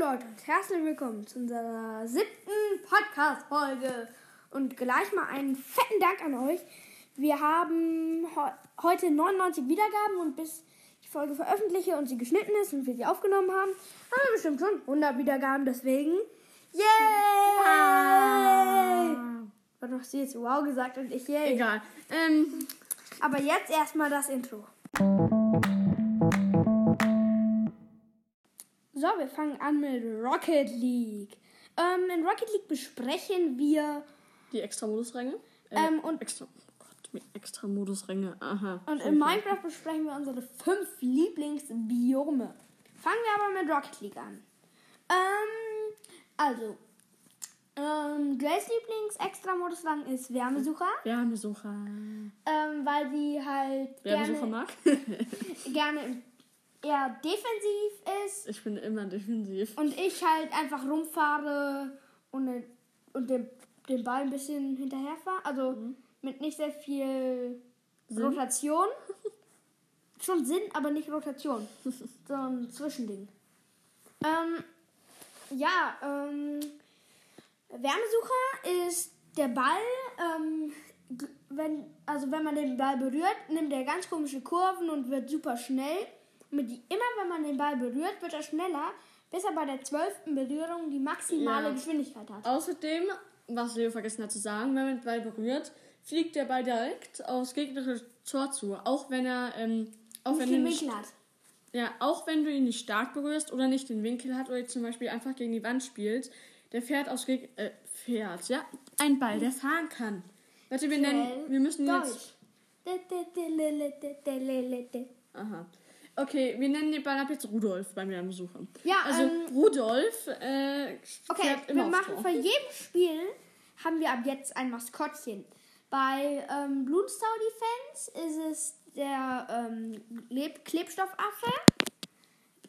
Leute und herzlich willkommen zu unserer siebten Podcast-Folge. Und gleich mal einen fetten Dank an euch. Wir haben he heute 99 Wiedergaben und bis die Folge veröffentliche und sie geschnitten ist und wir sie aufgenommen haben, haben wir bestimmt schon 100 Wiedergaben. Deswegen, yay! Warte, hast du jetzt wow gesagt und ich yay? Egal. Ähm, Aber jetzt erstmal das Intro. Wir fangen an mit Rocket League. Ähm, in Rocket League besprechen wir die Extra-Modus-Ränge. Äh, Ähm, und- extra, oh Gott, mit Extra-Modus-Ränge. Aha. und in Minecraft besprechen wir unsere fünf Lieblingsbiome. Fangen wir aber mit Rocket League an. Ähm, also, ähm, Grace Lieblings Extra-Modus-Rang ist Wärmesucher, Wärmesucher. ähm, weil sie halt Wärmesucher gerne, mag? gerne eher defensiv ist ich bin immer defensiv. Und ich halt einfach rumfahre und, und den, den Ball ein bisschen hinterherfahre. Also mit nicht sehr viel Sinn? Rotation. Schon Sinn, aber nicht Rotation. so ein Zwischending. Ähm, ja, ähm, Wärmesucher ist der Ball. Ähm, wenn, also wenn man den Ball berührt, nimmt er ganz komische Kurven und wird super schnell. Mit die, immer wenn man den Ball berührt, wird er schneller, bis er bei der zwölften Berührung die maximale Ja. Geschwindigkeit hat. Außerdem, was Leo vergessen hat zu sagen, wenn man den Ball berührt, fliegt der Ball direkt aufs gegnerische Tor zu. Auch wenn er, ähm, auch Nicht wenn nicht, Winkel hat. ja, auch wenn du ihn nicht stark berührst oder nicht den Winkel hat oder jetzt zum Beispiel einfach gegen die Wand spielt, der fährt aus Geg äh, fährt, ja, ein Ball, der fahren kann. Warte, wir nennen, wir müssen jetzt Deutsch. Aha. Okay, wir nennen den Ball ab jetzt Rudolf beim Wärmesucher. Ja, also ähm, Rudolf äh, Okay, wir machen für jedem Spiel haben wir ab jetzt ein Maskottchen. Bei ähm, Bloodstow Defense ist es der ähm, Leb Klebstoffaffe.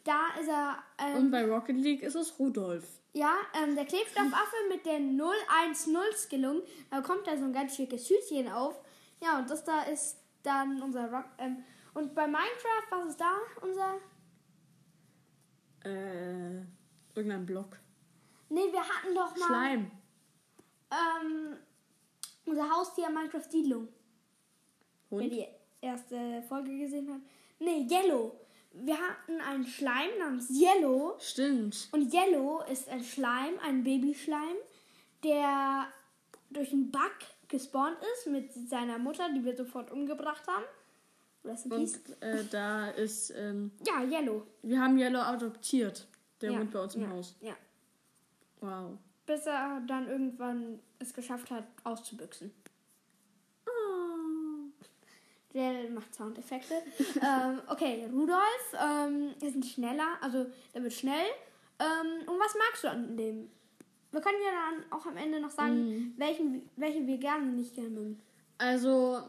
Da ist er, ähm, Und bei Rocket League ist es Rudolf. ja, ähm, der Klebstoffaffe mit der 010-Skillung. Da kommt da so ein ganz schickes Hütchen auf. Ja, und das da ist dann unser Rock. Ähm, und bei Minecraft, was ist da unser? Äh, irgendein Block. Nee, wir hatten doch mal Schleim. ähm, unser Haustier Minecraft Siedlung. Wer die erste Folge gesehen hat. Nee, Yellow. Wir hatten einen Schleim namens Yellow. Stimmt. Und Yellow ist ein Schleim, ein Babyschleim, der durch einen Bug gespawnt ist mit seiner Mutter, die wir sofort umgebracht haben. Und äh, da ist, ähm, Ja, Yellow. wir haben Yellow adoptiert. Der ja. wohnt bei uns im ja. Haus. Ja. Wow. Bis er dann irgendwann es geschafft hat, auszubüchsen. Oh. Der macht Soundeffekte. ähm, okay, Rudolf ähm, ist ein schneller, also der wird schnell. Ähm, und was magst du an dem? Wir können ja dann auch am Ende noch sagen, welchen, welchen wir gerne und nicht gerne mögen. Also,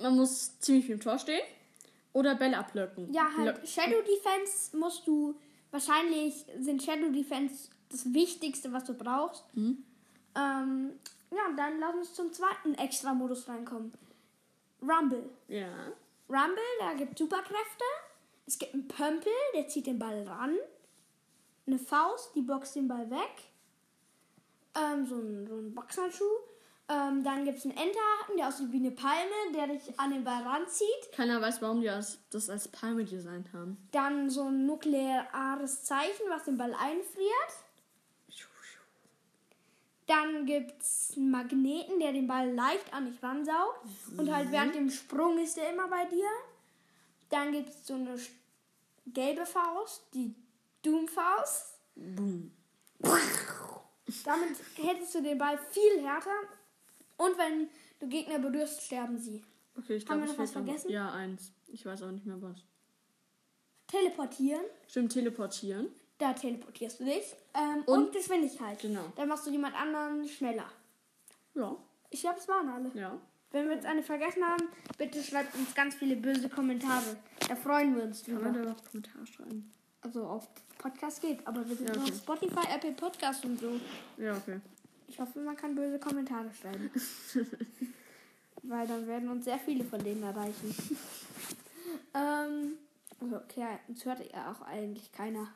man muss ziemlich viel im Tor stehen. Oder Bälle ablöcken. Ja, halt Lö- Shadow Defense musst du, wahrscheinlich sind Shadow Defense das Wichtigste, was du brauchst. Mhm. Ähm, ja, dann lass uns zum zweiten Extra-Modus reinkommen. Rumble. Ja. Rumble, da gibt Superkräfte. Es gibt einen Pömpel, der zieht den Ball ran. Eine Faust, die boxt den Ball weg. Ähm, so ein, so ein Boxhandschuh. Ähm, dann gibt es einen Enterhaken, der aussieht wie eine Palme, der dich an den Ball ranzieht. Keiner weiß, warum die das, das als Palme designt haben. Dann so ein nukleares Zeichen, was den Ball einfriert. Dann gibt es einen Magneten, der den Ball leicht an dich ransaugt. Und halt während dem Sprung ist er immer bei dir. Dann gibt es so eine gelbe Faust, die Doom-Faust. Boom. Damit hättest du den Ball viel härter. Und wenn du Gegner berührst, sterben sie. Okay, ich Haben glaube, wir es noch was vergessen? Ja, eins. Ich weiß auch nicht mehr was. Teleportieren. Stimmt, teleportieren. Da teleportierst du dich. Ähm, Und- und, Geschwindigkeit. Genau. Dann machst du jemand anderen schneller. Ja, Ich glaube, es waren alle. ja. Wenn wir jetzt eine vergessen haben, bitte schreibt uns ganz viele böse Kommentare. Da freuen wir uns Kann man drüber. da noch Kommentare schreiben? Also auf Podcast geht, aber wir sind Ja, nur okay. auf Spotify, Apple Podcast und so. Ja, okay. Ich hoffe, man kann böse Kommentare schreiben. Weil dann werden uns sehr viele von denen erreichen. ähm, okay, uns hört ja auch eigentlich keiner.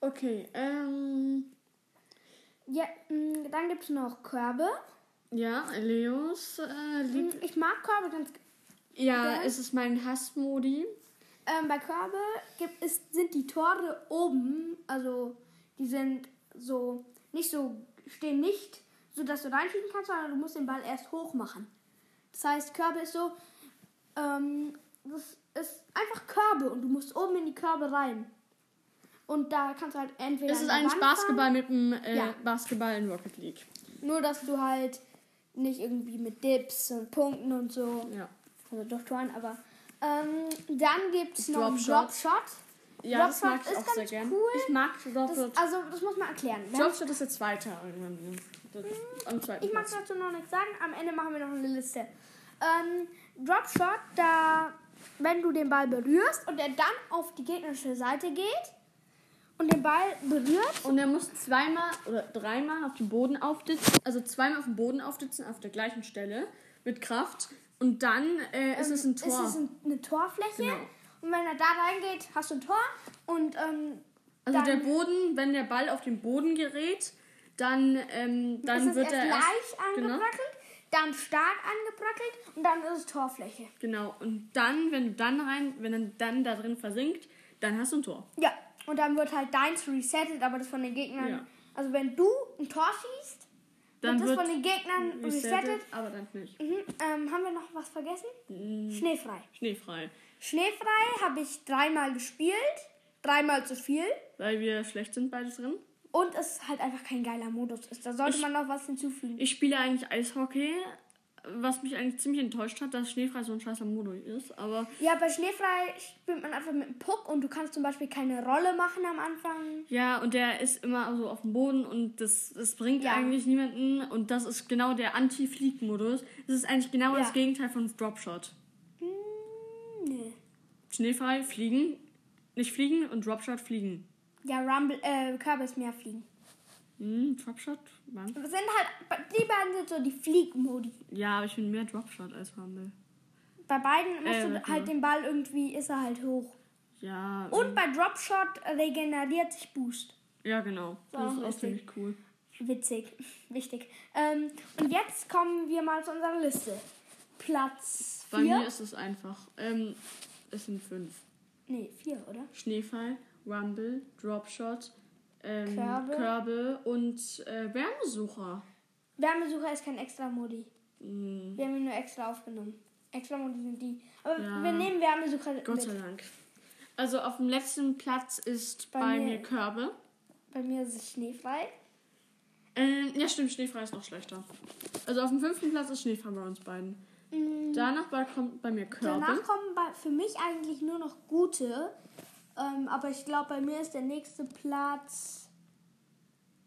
Okay, ähm. Ja, mh, dann gibt es noch Körbe. Ja, Leos äh, lieb. Mh, Ich mag Körbe ganz. Ja, Ja. es ist mein Hassmodi. Ähm, bei Körbe gibt es, sind die Tore oben, also die sind so nicht so, stehen nicht so, dass du reinschießen kannst, sondern du musst den Ball erst hoch machen. Das heißt, Körbe ist so, ähm, das ist einfach Körbe und du musst oben in die Körbe rein. Und da kannst du halt entweder. Es an ist eigentlich Wand Basketball mit dem äh, Ja. Basketball in Rocket League. fahren, Nur, dass du halt nicht irgendwie mit Dips und Punkten und so, Ja. also doch Toren, aber. Ähm, dann gibt es noch einen Dropshot. Dropshot. Ja, das mag ich ist auch sehr gern. cool. Ich mag Das, Dropshot. also, das muss man erklären. Dropshot ist der zweite irgendwann. Das- Am zweiten Ich mag dazu noch nichts sagen. Am Ende machen wir noch eine Liste. Ähm, Dropshot, da, wenn du den Ball berührst und er dann auf die gegnerische Seite geht und den Ball berührt, Und er muss zweimal oder dreimal auf dem Boden aufditzen, also zweimal auf dem Boden aufditzen, auf der gleichen Stelle, mit Kraft. Und dann äh, ist es ein Tor. ist es ein, eine Torfläche. Genau. Und wenn er da reingeht, hast du ein Tor. Und ähm, also der Boden, wenn der Ball auf den Boden gerät, dann, ähm, dann wird erst er leicht erst, genau, angebrackelt, dann stark angebrackelt und dann ist es Torfläche. genau. Und dann, wenn du dann rein, wenn er dann da drin versinkt, dann hast du ein Tor. Ja, und dann wird halt deins resettet, aber das von den Gegnern. Ja. Also wenn du ein Tor schießt, Dann wird das wird von den Gegnern resettet. resettet, aber dann nicht. Mhm. Ähm, haben wir noch was vergessen? Mm, Schneefrei. Schneefrei. Schneefrei habe ich dreimal gespielt. Dreimal zu viel. Weil wir schlecht sind beide drin. Und es halt einfach kein geiler Modus ist. Da sollte Ich- man noch was hinzufügen. Ich spiele eigentlich Eishockey, was mich eigentlich ziemlich enttäuscht hat, dass Schneefrei so ein scheißer Modus ist. Aber Ja, bei Schneefrei spielt man einfach mit dem Puck und du kannst zum Beispiel keine Rolle machen am Anfang. ja, und der ist immer so auf dem Boden und das, das bringt Ja. eigentlich niemanden. Und das ist genau der Anti-Flieg-Modus. Das ist eigentlich genau Ja. das Gegenteil von Dropshot. Nee. Schneefrei, fliegen, nicht fliegen und Dropshot, fliegen. Ja, Rumble, äh, mehr fliegen. Hm, Dropshot? Wann? Das sind halt, die beiden sind so die Fliegmodi. Ja, aber ich bin mehr Dropshot als Rumble. Bei beiden musst Äh, du halt mal. den Ball irgendwie, ist er halt hoch. Ja. Und bei Dropshot regeneriert sich Boost. ja, genau. War Das ist auch ziemlich cool. Witzig, wichtig. Ähm, und jetzt kommen wir mal zu unserer Liste. Platz Bei mir 4. ist es einfach. Ähm, es sind fünf. Nee, 4, oder? Schneefall, Rumble, Dropshot, ähm, Körbe. Körbe. und äh, Wärmesucher. Wärmesucher ist kein extra Modi. Hm, Wir haben ihn nur extra aufgenommen. Extra Modi sind die. Aber Ja. wir nehmen Wärmesucher Gott sei mit. Dank. Also auf dem letzten Platz ist Bei bei, mir- mir Körbe. Bei mir ist es schneefrei. Ähm, ja, stimmt, Schneefrei ist noch schlechter. Also auf dem fünften Platz ist Schneefrei bei uns beiden. Danach bei, kommt bei mir Körbe. Danach kommen bei, für mich eigentlich nur noch gute. Ähm, aber ich glaube, bei mir ist der nächste Platz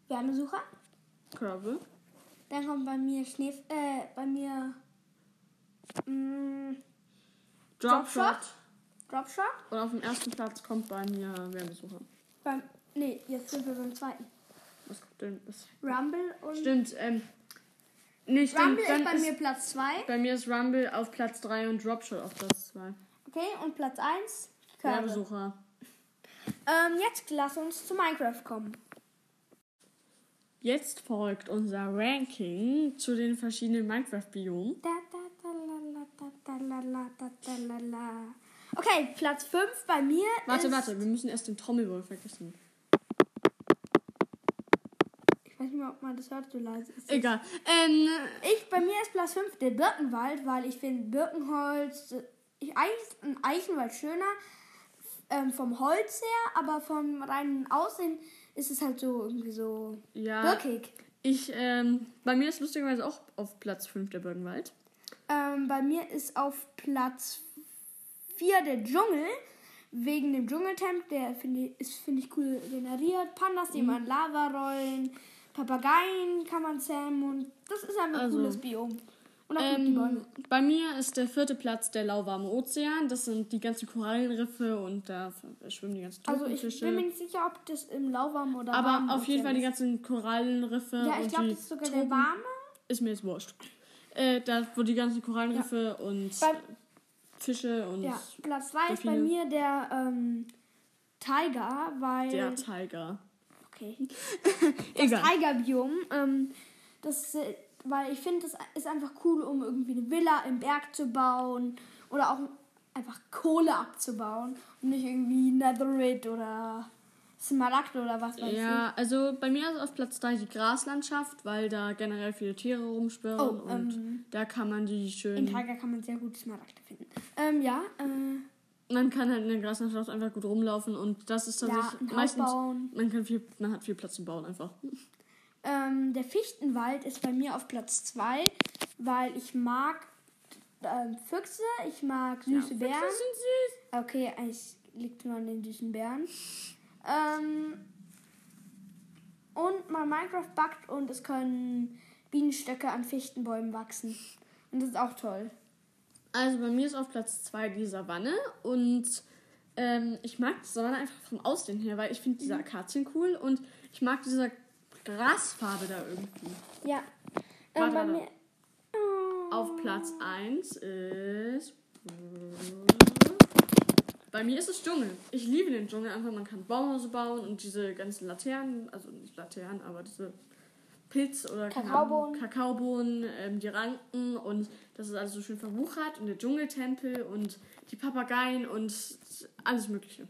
Wärmesucher. Körbe. Dann kommt bei mir Schnee, äh, bei mir mm, Dropshot. Dropshot. Dropshot. Und auf dem ersten Platz kommt bei mir Wärmesucher. Beim, nee, jetzt sind wir beim zweiten. Was kommt denn? Was? Rumble und Stimmt, ähm. Nee, stimmt. Rumble ist bei mir Platz 2. bei mir ist Rumble auf Platz 3 und Dropshot auf Platz 2. Okay, und Platz 1 Körbe. Wärmesucher. Ähm, jetzt lass uns zu Minecraft kommen. Jetzt folgt unser Ranking zu den verschiedenen Minecraft-Biomen. Okay, Platz 5 bei mir Warte, ist... warte, wir müssen erst den Trommelwirbel vergessen. Mehr, ob man das hört, so leise ist. Egal. Ähm, Ich, bei mir ist Platz 5 der Birkenwald, weil ich finde Birkenholz... Ich, eigentlich ist ein Eichenwald schöner ähm, vom Holz her, aber vom reinen Aussehen ist es halt so irgendwie so ja, birkig. ich, ähm, bei mir ist lustigerweise auch auf Platz 5 der Birkenwald. Ähm, bei mir ist auf Platz 4 der Dschungel. Wegen dem Dschungeltemp, der finde ich, ist, finde ich cool generiert. Pandas, die man Lava rollen. Papageien kann man zähmen und das ist einfach ein Also, cooles Biom. Und auch gut die Bäume. Ähm, bei mir ist der vierte Platz der lauwarme Ozean. Das sind die ganzen Korallenriffe und da schwimmen die ganzen Also ich bin mir nicht sicher, ob das im lauwarmen oder Aber warmen auf jeden Fall die ganzen Korallenriffe Ja, ich glaube, das ist sogar der Tropen- warme. Ist mir jetzt wurscht. Äh, da, wo die ganzen Korallenriffe und Bei- Fische und Ja, Platz 3 ist bei mir der ähm, Tiger, weil. Der Tiger. Okay. Das Egal. Tigerbiom. Ähm, das, äh, weil ich finde, das ist einfach cool, um irgendwie eine Villa im Berg zu bauen oder auch einfach Kohle abzubauen und nicht irgendwie Netherite oder Smaragd oder was weiß Ja, also bei mir ist auf Platz 3 die Graslandschaft, weil da generell viele Tiere rumschwirren Oh, und ähm, da kann man die ich. schön. In Tiger kann man sehr gut Smaragde finden. Ähm, ja, äh, Man kann halt in der Graslandschaft einfach gut rumlaufen und das ist ja, tatsächlich Haus meistens. bauen. Man kann viel, man hat viel Platz zum Bauen einfach. Ähm, der Fichtenwald ist bei mir auf Platz 2, weil ich mag ähm, Füchse, ich mag süße Bären. Füchse sind süß. Okay, eigentlich liegt nur an den süßen Bären. Ähm, und man Minecraft backt und es können Bienenstöcke an Fichtenbäumen wachsen. Und das ist auch toll. Also bei mir ist auf Platz 2 die Savanne und ähm, ich mag die Savanne einfach vom Aussehen her, weil ich finde diese Akazien cool und ich mag diese Grasfarbe da irgendwie. Ja. Ähm, bei mir. Oh. Auf Platz 1 ist. Bei mir ist es Dschungel. Ich liebe den Dschungel. Einfach, man kann Baumhäuser bauen und diese ganzen Laternen, also nicht Laternen, aber diese Pilz- oder Kakaobohnen. Kakaobohnen, ähm, die Ranken und das ist alles so schön verwuchert und der Dschungeltempel und die Papageien und alles Mögliche.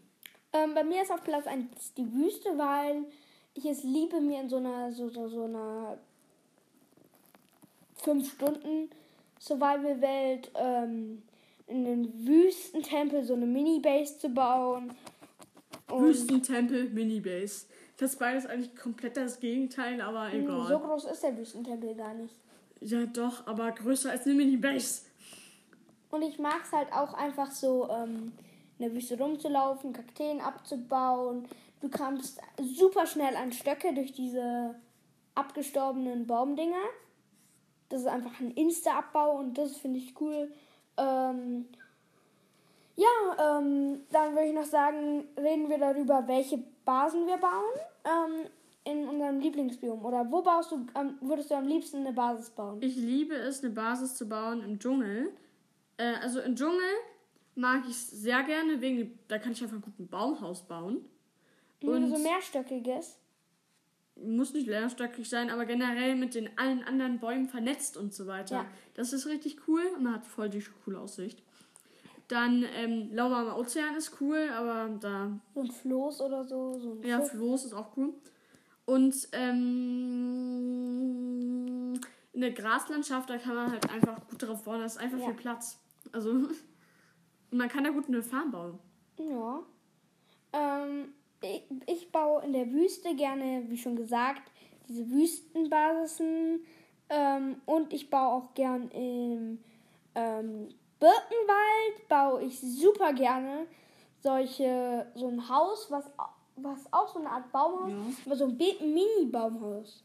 Ähm, bei mir ist auf Platz 1 die Wüste, weil ich es liebe, mir in so einer, so, so, so einer 5 Stunden Survival-Welt ähm, in den Wüstentempel so eine Mini-Base zu bauen. Wüstentempel, Minibase. Das beides eigentlich komplett das Gegenteil, aber egal. so groß ist der Wüstentempel gar nicht. Ja, doch, aber größer als eine Minibase. Und ich mag es halt auch einfach so, ähm, in der Wüste rumzulaufen, Kakteen abzubauen. Du kommst super schnell an Stöcke durch diese abgestorbenen Baumdinger. Das ist einfach ein Insta-Abbau und das finde ich cool. Ähm, ja, ähm, dann würde ich noch sagen, reden wir darüber, welche Basen wir bauen ähm, in unserem Lieblingsbiom. Oder wo baust du, ähm, würdest du am liebsten eine Basis bauen? Ich liebe es, eine Basis zu bauen im Dschungel. Äh, also im Dschungel mag ich es sehr gerne, wegen da kann ich einfach gut ein Baumhaus bauen. Und so mehrstöckiges. muss nicht leerstöckig sein, aber generell mit den allen anderen Bäumen vernetzt und so weiter. Ja. Das ist richtig cool und man hat voll die coole Aussicht. Dann ähm, Laura am Ozean ist cool, aber da So ein Floß oder so. so ein Ja, Schiff. Floß ist auch cool. Und ähm, in der Graslandschaft, da kann man halt einfach gut drauf bauen, da ist einfach Ja. viel Platz. Also, und man kann da gut eine Farm bauen. Ja. Ähm, ich, ich baue in der Wüste gerne, wie schon gesagt, diese Wüstenbasisen. Ähm, und ich baue auch gern im ähm, Birkenwald, baue ich super gerne solche, so ein Haus, was, was auch so eine Art Baumhaus, Ja. aber so ein Mini-Baumhaus.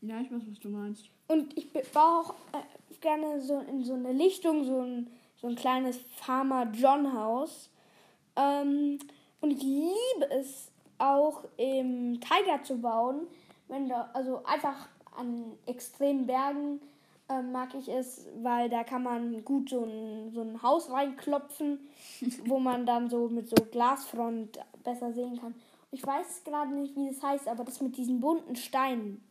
Ja, ich weiß, was du meinst. Und ich baue auch äh, gerne so in so eine Lichtung, so ein, so ein kleines Farmer John Haus. Ähm, und ich liebe es auch im Tiger zu bauen. Wenn da, also einfach an extremen Bergen ähm, mag ich es, weil da kann man gut so ein, so ein Haus reinklopfen, wo man dann so mit so Glasfront besser sehen kann. Ich weiß gerade nicht, wie das heißt, aber das mit diesen bunten Steinen.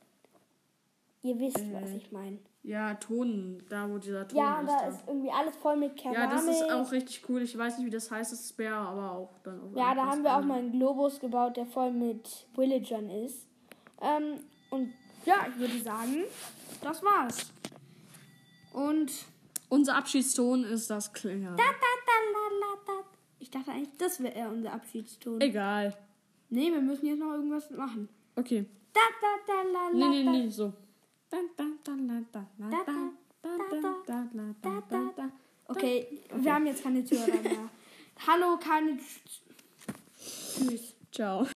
Ihr wisst, was Äh, ich meine. Ja, Ton, da wo dieser Ton Ja, ist. da ist irgendwie alles voll mit Keramik. ja, das ist auch richtig cool. Ich weiß nicht, wie das heißt, das wäre aber auch dann auch. Ja, da haben wir auch mal einen Globus gebaut, der voll mit Villagern ist. Ähm, und ja, ich würde sagen, das war's. Und Unser Abschiedston ist das da. ich dachte eigentlich, das wäre eher unser Abschiedston. Egal. Nee, wir müssen jetzt noch irgendwas machen. Okay. Da, da, da, la, la, Nee, nee, nee, so. Okay, wir haben jetzt keine Zuhörer mehr. Hallo, keine. Tschüss. Ciao.